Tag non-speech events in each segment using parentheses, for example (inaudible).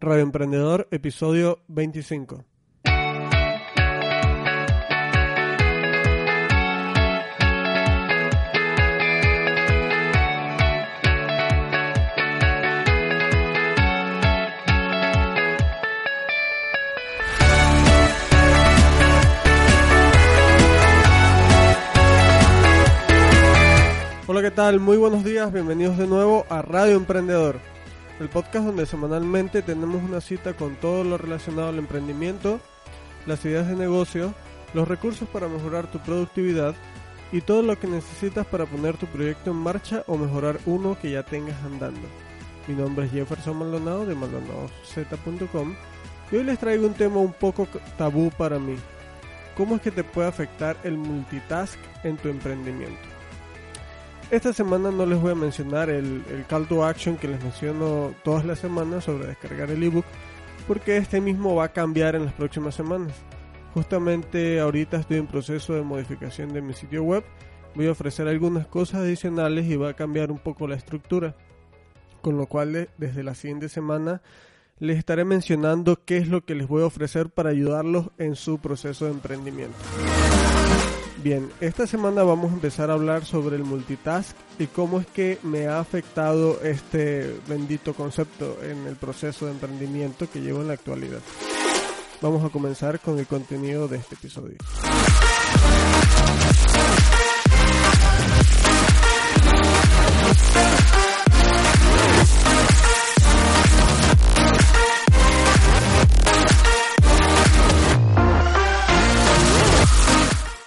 Radio Emprendedor, episodio 25. Hola, ¿qué tal? Muy buenos días, bienvenidos de nuevo a Radio Emprendedor, el podcast donde semanalmente tenemos una cita con todo lo relacionado al emprendimiento, las ideas de negocio, los recursos para mejorar tu productividad y todo lo que necesitas para poner tu proyecto en marcha o mejorar uno que ya tengas andando. Mi nombre es Jefferson Maldonado de maldonadoz.com y hoy les traigo un tema un poco tabú para mí. ¿Cómo es que te puede afectar el multitask en tu emprendimiento? Esta semana no les voy a mencionar el, el, call to action que les menciono todas las semanas sobre descargar el ebook, porque este mismo va a cambiar en las próximas semanas. Justamente ahorita estoy en proceso de modificación de mi sitio web, voy a ofrecer algunas cosas adicionales y va a cambiar un poco la estructura, con lo cual desde la siguiente semana les estaré mencionando qué es lo que les voy a ofrecer para ayudarlos en su proceso de emprendimiento. Bien, esta semana vamos a empezar a hablar sobre el multitask y cómo es que me ha afectado este bendito concepto en el proceso de emprendimiento que llevo en la actualidad. Vamos a comenzar con el contenido de este episodio.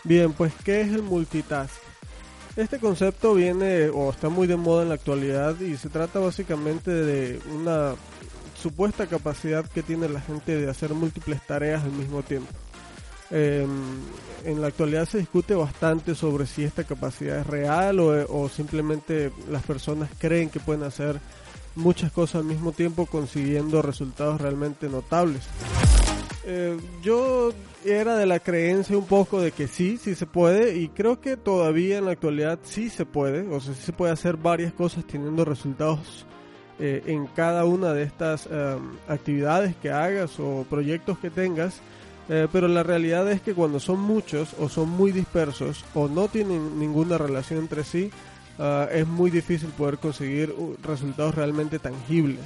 Bien, pues ¿qué es el multitask? Este concepto viene o está muy de moda en la actualidad y se trata básicamente de una supuesta capacidad que tiene la gente de hacer múltiples tareas al mismo tiempo. Eh, en la actualidad se discute bastante sobre si esta capacidad es real o simplemente las personas creen que pueden hacer muchas cosas al mismo tiempo consiguiendo resultados realmente notables. Eh, yo era de la creencia un poco de que sí, sí se puede y creo que todavía en la actualidad sí se puede, o sea, sí se puede hacer varias cosas teniendo resultados eh, en cada una de estas eh, actividades que hagas o proyectos que tengas, eh, pero la realidad es que cuando son muchos o son muy dispersos o no tienen ninguna relación entre sí, uh, es muy difícil poder conseguir resultados realmente tangibles.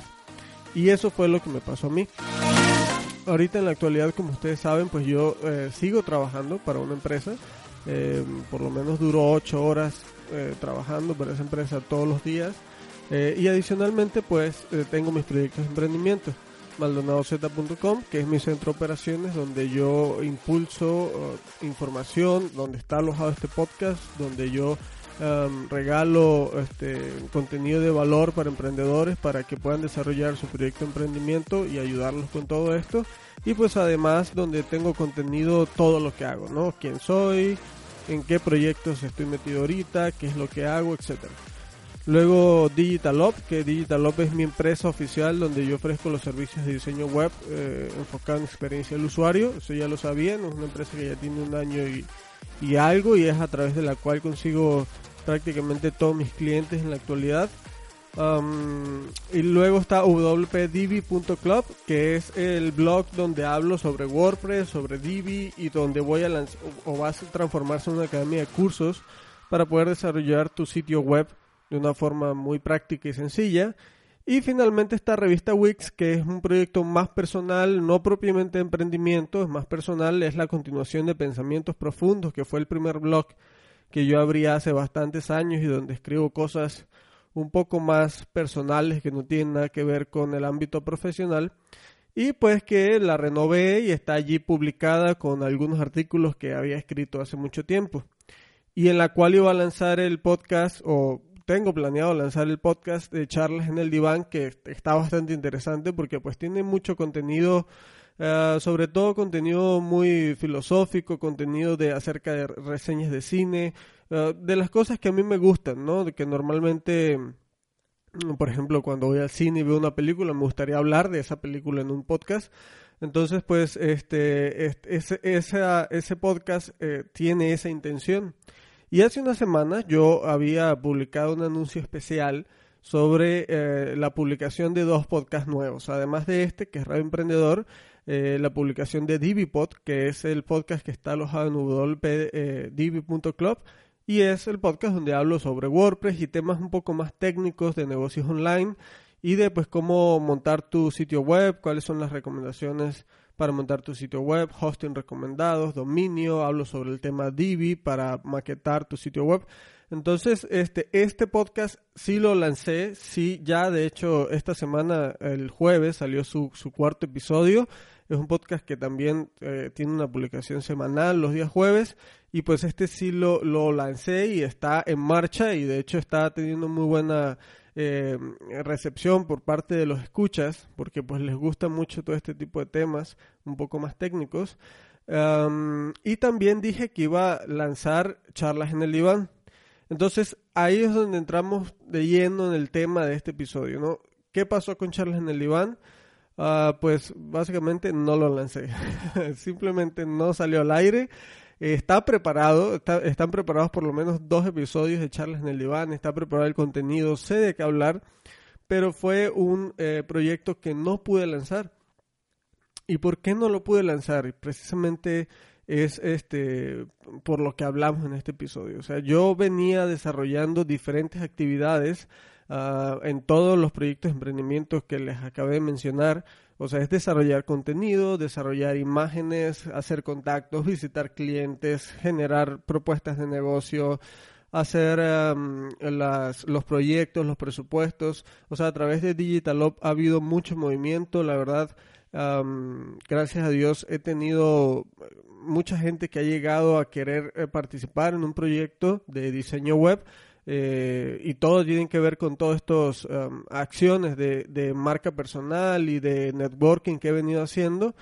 Y eso fue lo que me pasó a mí ahorita en la actualidad, como ustedes saben, pues yo eh, sigo trabajando para una empresa. Eh, por lo menos duro 8 horas eh, trabajando para esa empresa todos los días. Y adicionalmente, pues tengo mis proyectos de emprendimiento. MaldonadoZ.com, que es mi centro de operaciones, donde yo impulso uh, información, donde está alojado este podcast, donde yo um, regalo este contenido de valor para emprendedores para que puedan desarrollar su proyecto de emprendimiento y ayudarlos con todo esto. Y pues además donde tengo contenido todo lo que hago no quién soy en qué proyectos estoy metido ahorita qué es lo que hago etcétera. Luego Digital que Digital es mi empresa oficial donde yo ofrezco los servicios de diseño web eh, enfocado en experiencia del usuario. Eso ya lo sabían, es una empresa que ya tiene un año y, y algo y es a través de la cual consigo prácticamente todos mis clientes en la actualidad. Y luego está wpdivi.club, que es el blog donde hablo sobre WordPress, sobre Divi y donde voy a lanzar o vas a transformarse en una academia de cursos para poder desarrollar tu sitio web de una forma muy práctica y sencilla. Y finalmente esta revista Wix, que es un proyecto más personal, no propiamente de emprendimiento, es más personal, es la continuación de Pensamientos Profundos, que fue el primer blog que yo abrí hace bastantes años y donde escribo cosas un poco más personales que no tienen nada que ver con el ámbito profesional. Y pues que la renové y está allí publicada con algunos artículos que había escrito hace mucho tiempo. Y en la cual iba a lanzar el podcast o tengo planeado lanzar el podcast de charlas en el diván que está bastante interesante porque pues tiene mucho contenido uh, sobre todo contenido muy filosófico contenido de acerca de reseñas de cine uh, de las cosas que a mí me gustan no de que normalmente por ejemplo cuando voy al cine y veo una película me gustaría hablar de esa película en un podcast. Entonces pues este, este ese, esa, ese podcast eh, tiene esa intención y hace una semana yo había publicado un anuncio especial sobre eh, la publicación de dos podcasts nuevos. Además de este, que es Radio Emprendedor, eh, la publicación de DiviPod, que es el podcast que está alojado en www.divi.club y es el podcast donde hablo sobre WordPress y temas un poco más técnicos de negocios online y de pues cómo montar tu sitio web, cuáles son las recomendaciones para montar tu sitio web, hosting recomendados, dominio, hablo sobre el tema Divi para maquetar tu sitio web. Entonces, este, este podcast sí lo lancé, sí, ya de hecho esta semana, el jueves, salió su, su cuarto episodio. Es un podcast que también eh, tiene una publicación semanal los días jueves y pues este sí lo, lo lancé y está en marcha y de hecho está teniendo muy buena eh, recepción por parte de los escuchas porque pues les gusta mucho todo este tipo de temas un poco más técnicos. y también dije que iba a lanzar charlas en el diván entonces ahí es donde entramos de lleno en el tema de este episodio, ¿no? ¿Qué pasó con Charles en el diván? Ah, pues básicamente no lo lancé, (laughs) simplemente no salió al aire. Está preparado, están preparados por lo menos dos episodios de Charles en el diván, está preparado el contenido, sé de qué hablar, pero fue un eh, proyecto que no pude lanzar. ¿Y por qué no lo pude lanzar? Precisamente es este por lo que hablamos en este episodio. O sea, yo venía desarrollando diferentes actividades uh, en todos los proyectos de emprendimiento que les acabé de mencionar. O sea, es desarrollar contenido, desarrollar imágenes, hacer contactos, visitar clientes, generar propuestas de negocio, hacer um, las, los proyectos, los presupuestos. O sea, a través de Digital ha habido mucho movimiento, la verdad. Um, gracias a Dios he tenido mucha gente que ha llegado a querer eh, participar en un proyecto de diseño web eh, y todo tiene que ver con todas estas um, acciones de, marca personal y de networking que he venido haciendo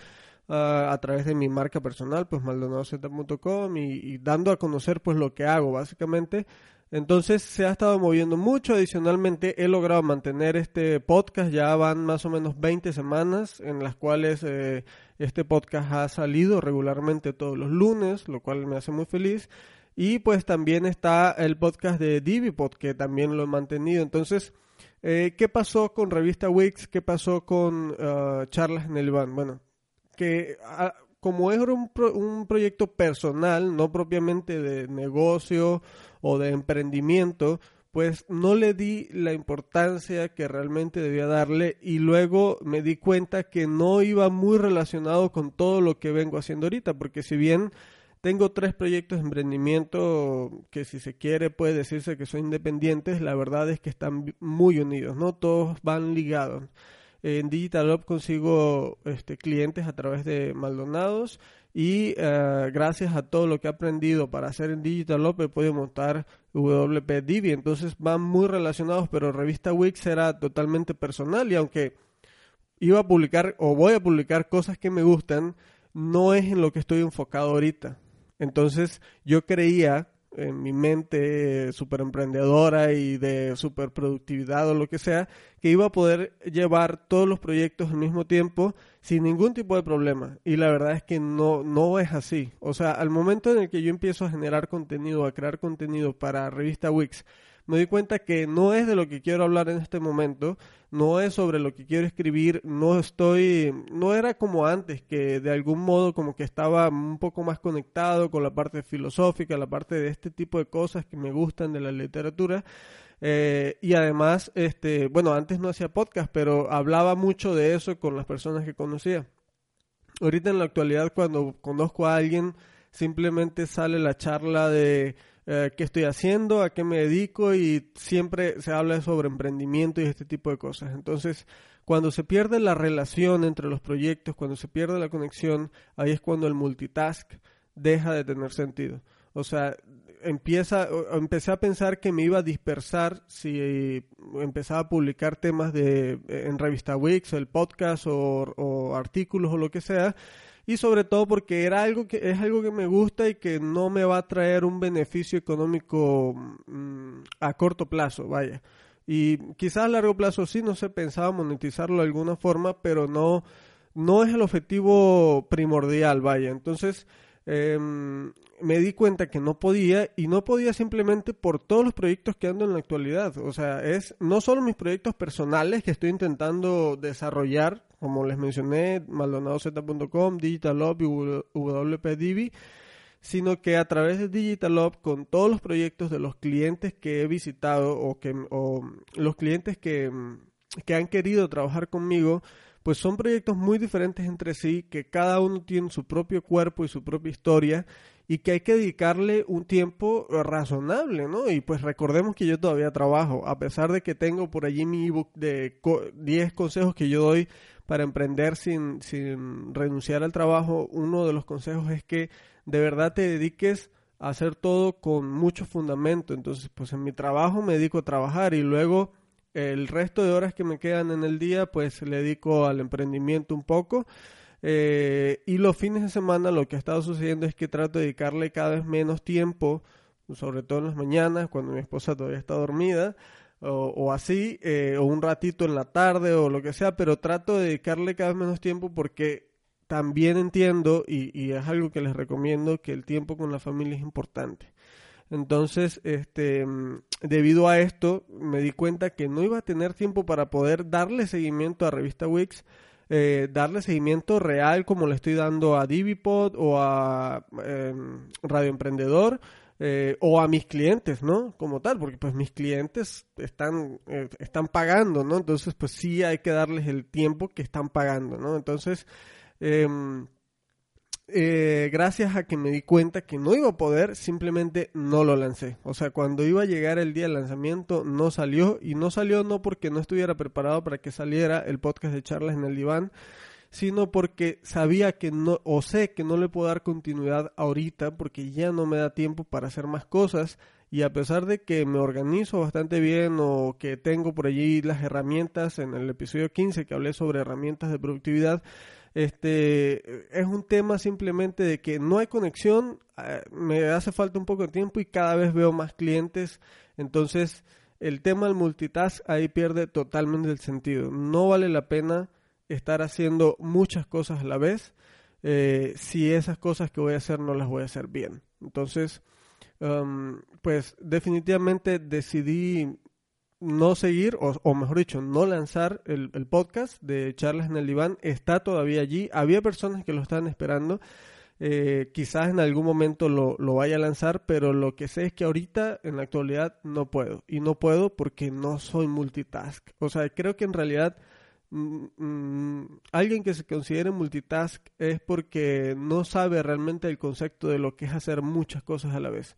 uh, a través de mi marca personal, pues maldonadocenter.com y, y dando a conocer pues lo que hago básicamente. Entonces se ha estado moviendo mucho. Adicionalmente he logrado mantener este podcast. Ya van más o menos 20 semanas en las cuales eh, este podcast ha salido regularmente todos los lunes, lo cual me hace muy feliz. Y pues también está el podcast de Divipod, que también lo he mantenido. Entonces, eh, ¿qué pasó con Revista Wix? ¿Qué pasó con uh, Charlas en el Van? Bueno, que ah, como es un, un proyecto personal, no propiamente de negocio o de emprendimiento, pues no le di la importancia que realmente debía darle y luego me di cuenta que no iba muy relacionado con todo lo que vengo haciendo ahorita, porque si bien tengo tres proyectos de emprendimiento que si se quiere puede decirse que son independientes, la verdad es que están muy unidos, no todos van ligados. En Digital consigo este, clientes a través de Maldonados y eh, gracias a todo lo que he aprendido para hacer en Digital he podido montar WP Divi. Entonces van muy relacionados, pero Revista Wix era totalmente personal y aunque iba a publicar o voy a publicar cosas que me gustan, no es en lo que estoy enfocado ahorita. Entonces yo creía en mi mente súper emprendedora y de super productividad o lo que sea, que iba a poder llevar todos los proyectos al mismo tiempo sin ningún tipo de problema. Y la verdad es que no, no es así. O sea, al momento en el que yo empiezo a generar contenido, a crear contenido para revista Wix, me di cuenta que no es de lo que quiero hablar en este momento, no es sobre lo que quiero escribir, no estoy, no era como antes, que de algún modo como que estaba un poco más conectado con la parte filosófica, la parte de este tipo de cosas que me gustan de la literatura. Eh, y además, este, bueno, antes no hacía podcast, pero hablaba mucho de eso con las personas que conocía. Ahorita en la actualidad, cuando conozco a alguien, simplemente sale la charla de eh, qué estoy haciendo, a qué me dedico y siempre se habla sobre emprendimiento y este tipo de cosas. Entonces, cuando se pierde la relación entre los proyectos, cuando se pierde la conexión, ahí es cuando el multitask deja de tener sentido. O sea, empieza, empecé a pensar que me iba a dispersar si empezaba a publicar temas de en revista Wix, el podcast o, o artículos o lo que sea, y sobre todo porque era algo que es algo que me gusta y que no me va a traer un beneficio económico mm, a corto plazo, vaya. Y quizás a largo plazo sí, no sé, pensaba monetizarlo de alguna forma, pero no, no es el objetivo primordial, vaya. Entonces, em, me di cuenta que no podía y no podía simplemente por todos los proyectos que ando en la actualidad. O sea, es no solo mis proyectos personales que estoy intentando desarrollar, como les mencioné, maldonadozeta.com, DigitalOp y WPDB, sino que a través de DigitalOp, con todos los proyectos de los clientes que he visitado o, que, o los clientes que, que han querido trabajar conmigo, pues son proyectos muy diferentes entre sí, que cada uno tiene su propio cuerpo y su propia historia y que hay que dedicarle un tiempo razonable, ¿no? Y pues recordemos que yo todavía trabajo, a pesar de que tengo por allí mi ebook de 10 consejos que yo doy para emprender sin, sin renunciar al trabajo, uno de los consejos es que de verdad te dediques a hacer todo con mucho fundamento. Entonces, pues en mi trabajo me dedico a trabajar y luego el resto de horas que me quedan en el día, pues le dedico al emprendimiento un poco. Eh, y los fines de semana lo que ha estado sucediendo es que trato de dedicarle cada vez menos tiempo, sobre todo en las mañanas, cuando mi esposa todavía está dormida, o, así, eh, o un ratito en la tarde o lo que sea, pero trato de dedicarle cada vez menos tiempo porque también entiendo, y, y es algo que les recomiendo, que el tiempo con la familia es importante. Entonces, este, debido a esto, me di cuenta que no iba a tener tiempo para poder darle seguimiento a Revista Wix, eh, darle seguimiento real como le estoy dando a Divipod o a em, Radio Emprendedor eh, o a mis clientes, ¿no? Como tal, porque pues mis clientes están, eh, están pagando, ¿no? Entonces, pues sí hay que darles el tiempo que están pagando, ¿no? Entonces, em, eh, gracias a que me di cuenta que no iba a poder, simplemente no lo lancé. O sea, cuando iba a llegar el día del lanzamiento, no salió. Y no salió no porque no estuviera preparado para que saliera el podcast de charlas en el diván, sino porque sabía que no, o sé que no le puedo dar continuidad ahorita porque ya no me da tiempo para hacer más cosas. Y a pesar de que me organizo bastante bien o que tengo por allí las herramientas en el episodio 15 que hablé sobre herramientas de productividad, este es un tema simplemente de que no hay conexión, ah, me hace falta un poco de tiempo y cada vez veo más clientes, entonces el tema del multitask ahí pierde totalmente el sentido. No vale la pena estar haciendo muchas cosas a la vez eh, si esas cosas que voy a hacer no las voy a hacer bien. Entonces, um, pues definitivamente decidí no seguir, o, mejor dicho, no lanzar el, podcast de Charlas en el Diván. Está todavía allí. Había personas que lo estaban esperando. Eh, quizás en algún momento lo, lo, vaya a lanzar, pero lo que sé es que ahorita, en la actualidad, no puedo. Y no puedo porque no soy multitask. O sea, creo que en realidad mm, mm, alguien que se considere multitask es porque no sabe realmente el concepto de lo que es hacer muchas cosas a la vez.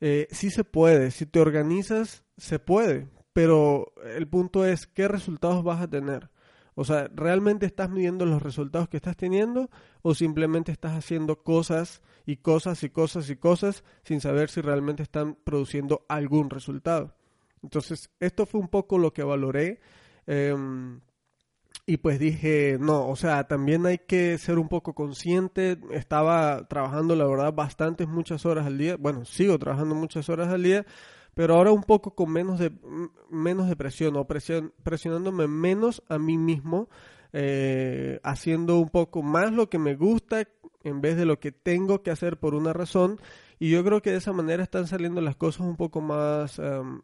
Eh, sí se puede, si te organizas, se puede, pero el punto es qué resultados vas a tener. O sea, ¿realmente estás midiendo los resultados que estás teniendo o simplemente estás haciendo cosas y cosas y cosas y cosas sin saber si realmente están produciendo algún resultado? Entonces, esto fue un poco lo que valoré. Em, y pues dije, no, o sea, también hay que ser un poco consciente. Estaba trabajando, la verdad, bastantes, muchas horas al día. Bueno, sigo trabajando muchas horas al día pero ahora un poco con menos de, menos de presión o presionándome menos a mí mismo, eh, haciendo un poco más lo que me gusta en vez de lo que tengo que hacer por una razón. Y yo creo que de esa manera están saliendo las cosas un poco más, em,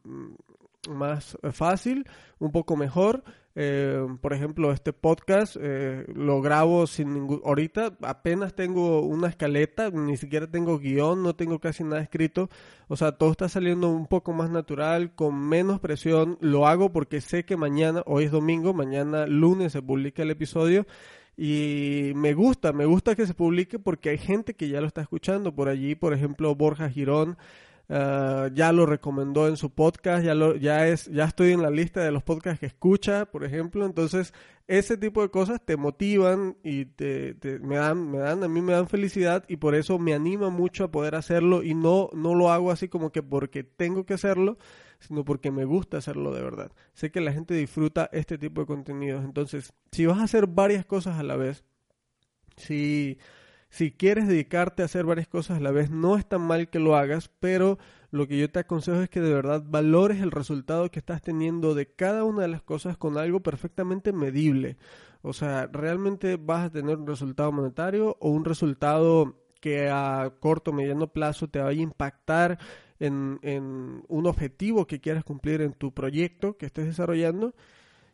más fácil, un poco mejor. Eh, por ejemplo, este podcast eh, lo grabo sin ningún... Ahorita apenas tengo una escaleta, ni siquiera tengo guion, no tengo casi nada escrito. O sea, todo está saliendo un poco más natural, con menos presión. Lo hago porque sé que mañana, hoy es domingo, mañana lunes se publica el episodio. Y me gusta, me gusta que se publique porque hay gente que ya lo está escuchando. Por allí, por ejemplo, Borja Girón Ah, ya lo recomendó en su podcast, ya lo, ya es, ya estoy en la lista de los podcasts que escucha, por ejemplo, entonces ese tipo de cosas te motivan y te, me dan, me dan, a mí me dan felicidad y por eso me anima mucho a poder hacerlo y no, no lo hago así como que porque tengo que hacerlo, sino porque me gusta hacerlo de verdad. Sé que la gente disfruta este tipo de contenidos, entonces si vas a hacer varias cosas a la vez, si si quieres dedicarte a hacer varias cosas a la vez, no es tan mal que lo hagas, pero lo que yo te aconsejo es que de verdad valores el resultado que estás teniendo de cada una de las cosas con algo perfectamente medible. O sea, realmente vas a tener un resultado monetario o un resultado que a corto o mediano plazo te vaya a impactar en, en un objetivo que quieras cumplir en tu proyecto que estés desarrollando.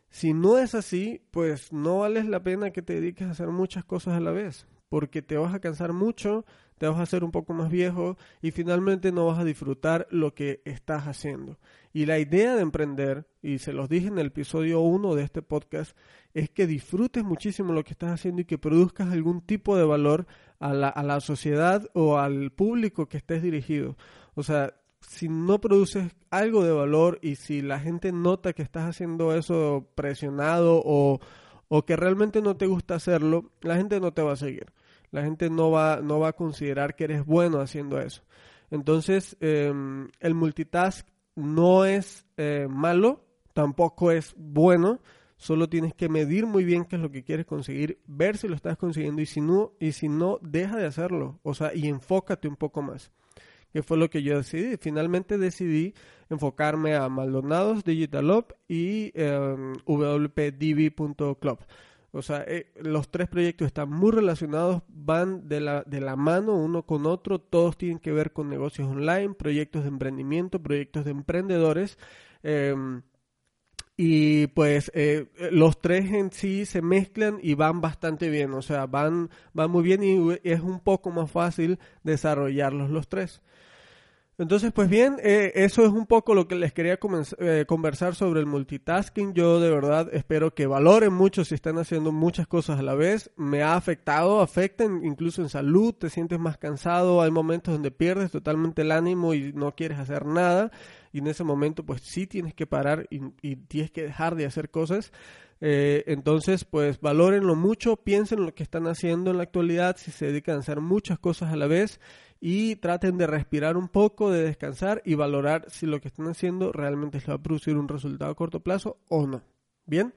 Si no es así, pues no vale la pena que te dediques a hacer muchas cosas a la vez, porque te vas a cansar mucho, te vas a hacer un poco más viejo y finalmente no vas a disfrutar lo que estás haciendo. Y la idea de emprender, y se los dije en el episodio 1 de este podcast, es que disfrutes muchísimo lo que estás haciendo y que produzcas algún tipo de valor a la, a la sociedad o al público que estés dirigido. O sea, si no produces algo de valor y si la gente nota que estás haciendo eso presionado o, o que realmente no te gusta hacerlo, la gente no te va a seguir la gente no va, no va a considerar que eres bueno haciendo eso. Entonces, em, el multitask no es eh, malo, tampoco es bueno, solo tienes que medir muy bien qué es lo que quieres conseguir, ver si lo estás consiguiendo y si no, y si no, deja de hacerlo, o sea, y enfócate un poco más. Que fue lo que yo decidí. Finalmente decidí enfocarme a Maldonados Digital Up y eh, wpdb.club. O sea, eh, los tres proyectos están muy relacionados, van de la, de la mano uno con otro, todos tienen que ver con negocios online, proyectos de emprendimiento, proyectos de emprendedores. Em, y pues eh, los tres en sí se mezclan y van bastante bien, o sea, van, van muy bien y es un poco más fácil desarrollarlos los tres. Entonces, pues bien, eh, eso es un poco lo que les quería eh, conversar sobre el multitasking. Yo de verdad espero que valoren mucho si están haciendo muchas cosas a la vez. Me ha afectado, afecta incluso en salud, te sientes más cansado, hay momentos donde pierdes totalmente el ánimo y no quieres hacer nada. Y en ese momento, pues sí tienes que parar y, tienes que dejar de hacer cosas. Eh, entonces, pues valórenlo mucho, piensen en lo que están haciendo en la actualidad, si se dedican a hacer muchas cosas a la vez y traten de respirar un poco, de descansar y valorar si lo que están haciendo realmente les va a producir un resultado a corto plazo o no. Bien.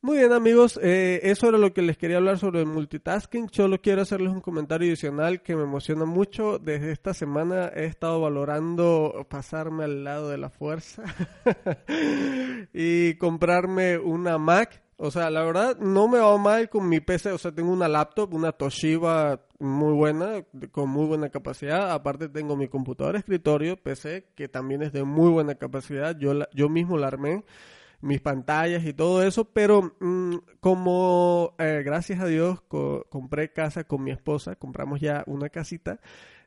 Muy bien amigos, eh, eso era lo que les quería hablar sobre el multitasking. Solo quiero hacerles un comentario adicional que me emociona mucho. Desde esta semana he estado valorando pasarme al lado de la fuerza (laughs) y comprarme una Mac o sea, la verdad no me va mal con mi PC. O sea, tengo una laptop, una Toshiba muy buena, con muy buena capacidad. Aparte tengo mi computadora escritorio, PC, que también es de muy buena capacidad. Yo, yo mismo la armé, mis pantallas y todo eso. Pero mm, como, eh, gracias a Dios, compré casa con mi esposa, compramos ya una casita.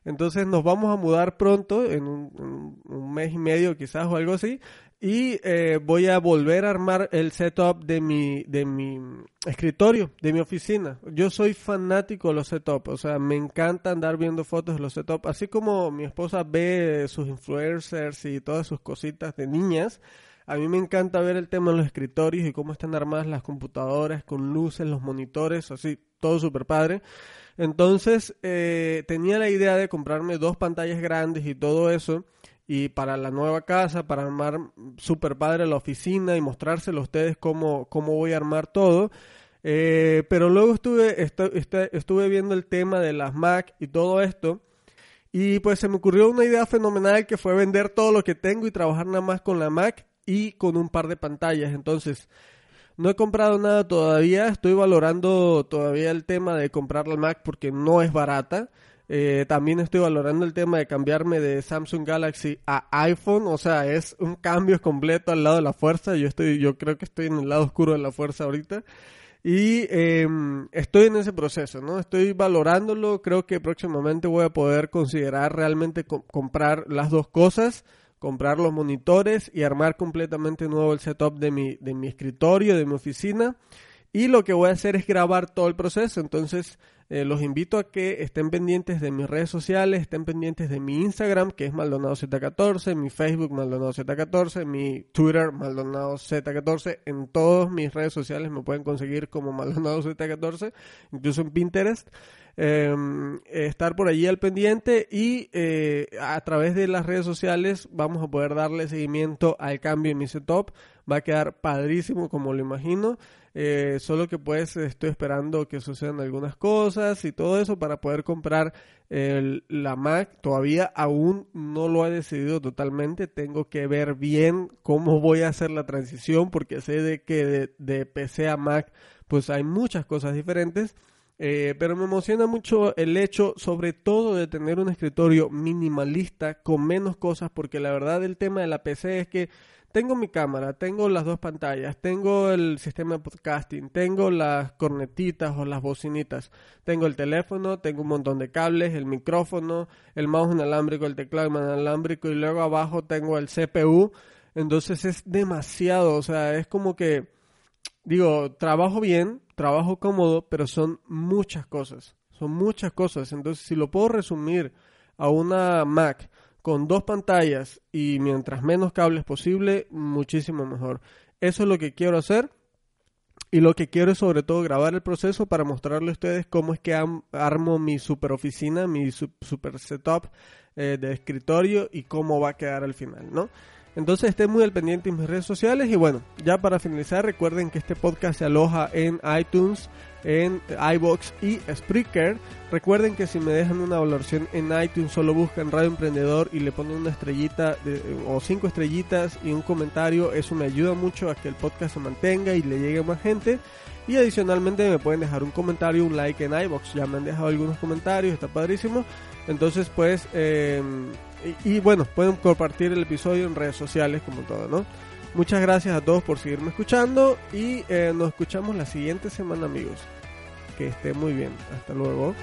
Entonces nos vamos a mudar pronto, en un, mes y medio quizás o algo así, y eh, voy a volver a armar el setup de mi, de mi escritorio, de mi oficina. Yo soy fanático de los setups, o sea, me encanta andar viendo fotos de los setups, así como mi esposa ve sus influencers y todas sus cositas de niñas. A mí me encanta ver el tema de los escritorios y cómo están armadas las computadoras con luces, los monitores, así, todo súper padre. Entonces eh, tenía la idea de comprarme dos pantallas grandes y todo eso. Y para la nueva casa, para armar super padre la oficina y mostrárselo a ustedes cómo, cómo voy a armar todo. Eh, pero luego estuve, estuve viendo el tema de las Mac y todo esto. Y pues se me ocurrió una idea fenomenal que fue vender todo lo que tengo y trabajar nada más con la Mac y con un par de pantallas. Entonces, no he comprado nada todavía, estoy valorando todavía el tema de comprar la Mac porque no es barata. Eh, también estoy valorando el tema de cambiarme de Samsung Galaxy a iPhone, o sea, es un cambio completo al lado de la fuerza. Yo estoy, yo creo que estoy en el lado oscuro de la fuerza ahorita. Y em, estoy en ese proceso, ¿no? Estoy valorándolo. Creo que próximamente voy a poder considerar realmente comprar las dos cosas comprar los monitores y armar completamente nuevo el setup de mi, de mi escritorio, de mi oficina. Y lo que voy a hacer es grabar todo el proceso. Entonces, eh, los invito a que estén pendientes de mis redes sociales, estén pendientes de mi Instagram, que es Maldonado Z14, mi Facebook Maldonado Z14, mi Twitter Maldonado Z14. En todas mis redes sociales me pueden conseguir como Maldonado Z14, incluso en Pinterest. Em, estar por allí al pendiente y eh, a través de las redes sociales vamos a poder darle seguimiento al cambio en mi setup. Va a quedar padrísimo como lo imagino. Eh, solo que pues estoy esperando que sucedan algunas cosas y todo eso para poder comprar la Mac. Todavía aún no lo he decidido totalmente. Tengo que ver bien cómo voy a hacer la transición porque sé de que de PC a Mac pues hay muchas cosas diferentes Eh, pero me emociona mucho el hecho, sobre todo, de tener un escritorio minimalista con menos cosas, porque la verdad el tema de la PC es que tengo mi cámara, tengo las dos pantallas, tengo el sistema de podcasting, tengo las cornetitas o las bocinitas, tengo el teléfono, tengo un montón de cables, el micrófono, el mouse inalámbrico, el teclado inalámbrico y luego abajo tengo el CPU. Entonces es demasiado, o sea, es como que, digo, trabajo bien, trabajo cómodo, pero son muchas cosas, son muchas cosas. Entonces, si lo puedo resumir a una Mac, con dos pantallas y mientras menos cables posible, muchísimo mejor. Eso es lo que quiero hacer. Y lo que quiero es sobre todo grabar el proceso para mostrarle a ustedes cómo es que armo mi super oficina, mi super setup eh, de escritorio y cómo va a quedar al final, ¿no? Entonces estén muy al pendiente en mis redes sociales y bueno, ya para finalizar recuerden que este podcast se aloja en iTunes, en iBox y Spreaker. Recuerden que si me dejan una valoración en iTunes solo buscan Radio Emprendedor y le ponen una estrellita o cinco estrellitas y un comentario, eso me ayuda mucho a que el podcast se mantenga y le llegue a más gente. Y adicionalmente me pueden dejar un comentario, un like en iBox. Ya me han dejado algunos comentarios, está padrísimo. Entonces pues eh, y, bueno, pueden compartir el episodio en redes sociales como todo, ¿no? Muchas gracias a todos por seguirme escuchando y eh, nos escuchamos la siguiente semana amigos. Que estén muy bien. Hasta luego.